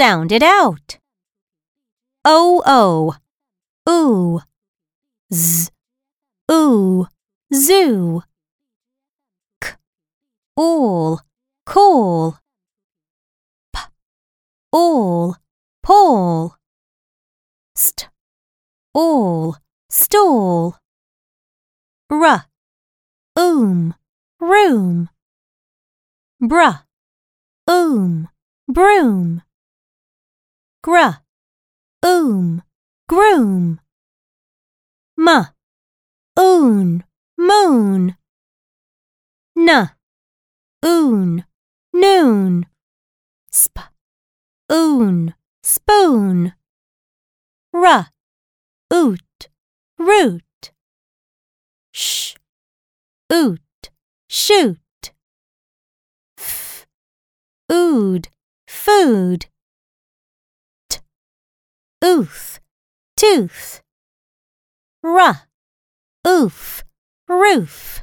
Sound it out. O o, ooh, z, ooh, zoo. K, all, cool. P, all, Paul. St, all, stall. R, oom, room. Bruh, oom, broom. Gr, oom, groom. M, oon, moon. N, oon, noon. Sp, oon, spoon. R, oot, root. Sh, oot, shoot. F, ood, food. Ooth, tooth. R, oof, roof.